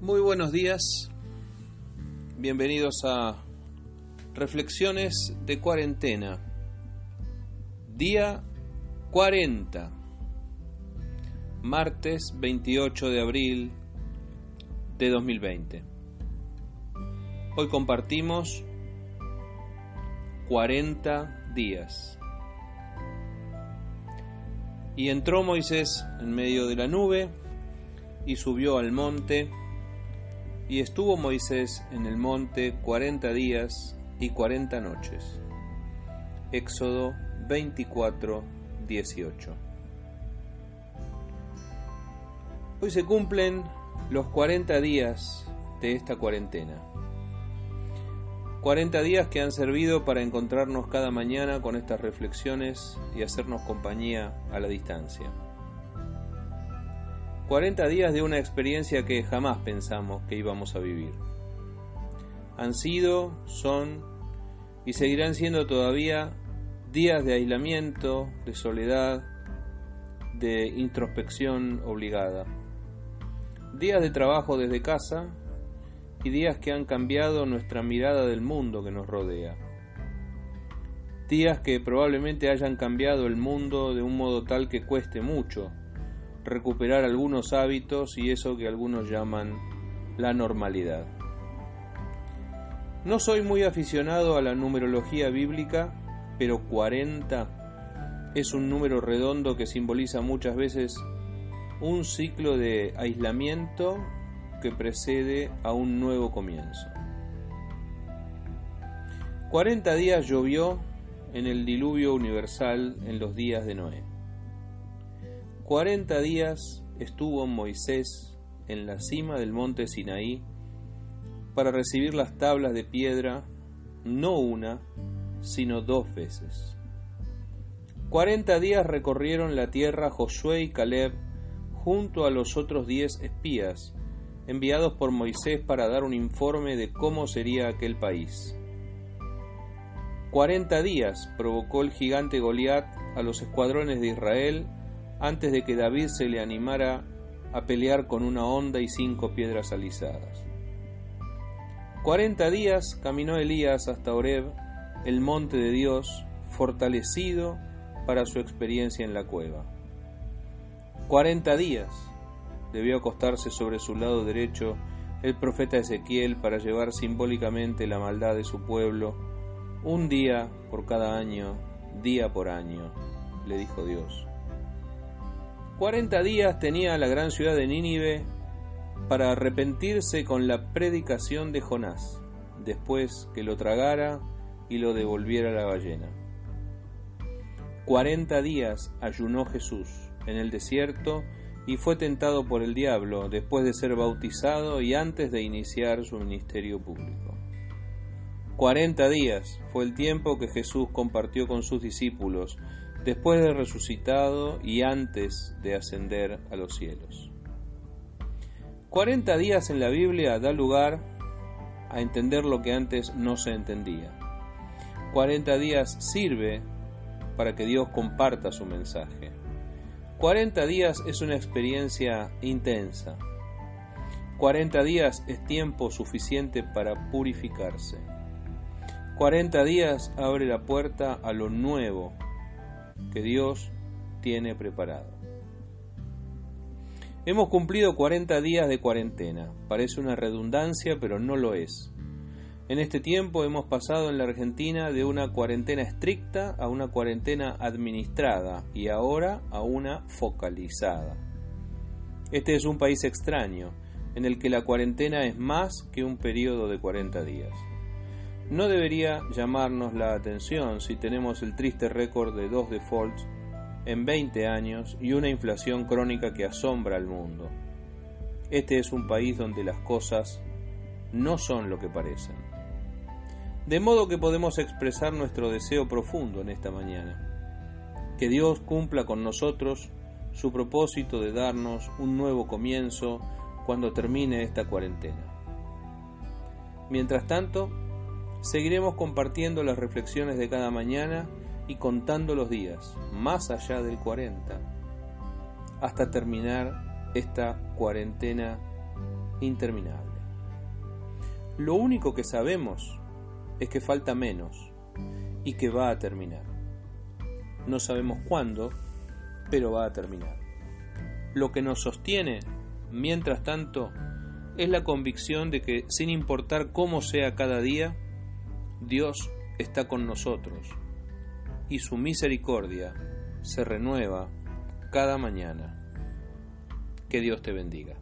Muy buenos días, bienvenidos a Reflexiones de Cuarentena, día 40, martes 28 de abril de 2020. Hoy compartimos 40 días. Y entró Moisés en medio de la nube y subió al monte y estuvo Moisés en el monte cuarenta días y cuarenta noches. Éxodo 24, 18. Hoy se cumplen los 40 días de esta cuarentena. 40 días que han servido para encontrarnos cada mañana con estas reflexiones y hacernos compañía a la distancia. 40 días de una experiencia que jamás pensamos que íbamos a vivir. Han sido, son y seguirán siendo todavía días de aislamiento, de soledad, de introspección obligada. Días de trabajo desde casa días que han cambiado nuestra mirada del mundo que nos rodea. Días que probablemente hayan cambiado el mundo de un modo tal que cueste mucho recuperar algunos hábitos y eso que algunos llaman la normalidad. No soy muy aficionado a la numerología bíblica, pero 40 es un número redondo que simboliza muchas veces un ciclo de aislamiento que precede a un nuevo comienzo. 40 días llovió en el diluvio universal en los días de Noé. Cuarenta días estuvo Moisés en la cima del monte Sinaí para recibir las tablas de piedra no una, sino dos veces. Cuarenta días recorrieron la tierra Josué y Caleb junto a los otros diez espías enviados por Moisés para dar un informe de cómo sería aquel país. Cuarenta días provocó el gigante Goliat a los escuadrones de Israel antes de que David se le animara a pelear con una honda y cinco piedras alisadas. Cuarenta días caminó Elías hasta Horeb, el monte de Dios, fortalecido para su experiencia en la cueva. Cuarenta días debió acostarse sobre su lado derecho el profeta Ezequiel para llevar simbólicamente la maldad de su pueblo, un día por cada año, día por año, le dijo Dios. Cuarenta días tenía la gran ciudad de Nínive para arrepentirse con la predicación de Jonás, después que lo tragara y lo devolviera la ballena. Cuarenta días ayunó Jesús en el desierto y fue tentado por el diablo después de ser bautizado y antes de iniciar su ministerio público. Cuarenta días fue el tiempo que Jesús compartió con sus discípulos después de resucitado y antes de ascender a los cielos. Cuarenta días en la Biblia da lugar a entender lo que antes no se entendía. Cuarenta días sirve para que Dios comparta su mensaje. Cuarenta días es una experiencia intensa. Cuarenta días es tiempo suficiente para purificarse. Cuarenta días abre la puerta a lo nuevo que Dios tiene preparado. Hemos cumplido 40 días de cuarentena. Parece una redundancia, pero no lo es. En este tiempo hemos pasado en la Argentina de una cuarentena estricta a una cuarentena administrada y ahora a una focalizada. Este es un país extraño, en el que la cuarentena es más que un periodo de 40 días. No debería llamarnos la atención si tenemos el triste récord de dos defaults en 20 años y una inflación crónica que asombra al mundo. Este es un país donde las cosas no son lo que parecen. De modo que podemos expresar nuestro deseo profundo en esta mañana. Que Dios cumpla con nosotros su propósito de darnos un nuevo comienzo cuando termine esta cuarentena. Mientras tanto, Seguiremos compartiendo las reflexiones de cada mañana y contando los días, más allá del 40, hasta terminar esta cuarentena interminable. Lo único que sabemos es que falta menos y que va a terminar. No sabemos cuándo, pero va a terminar. Lo que nos sostiene, mientras tanto, es la convicción de que, sin importar cómo sea cada día, Dios está con nosotros y su misericordia se renueva cada mañana. Que Dios te bendiga.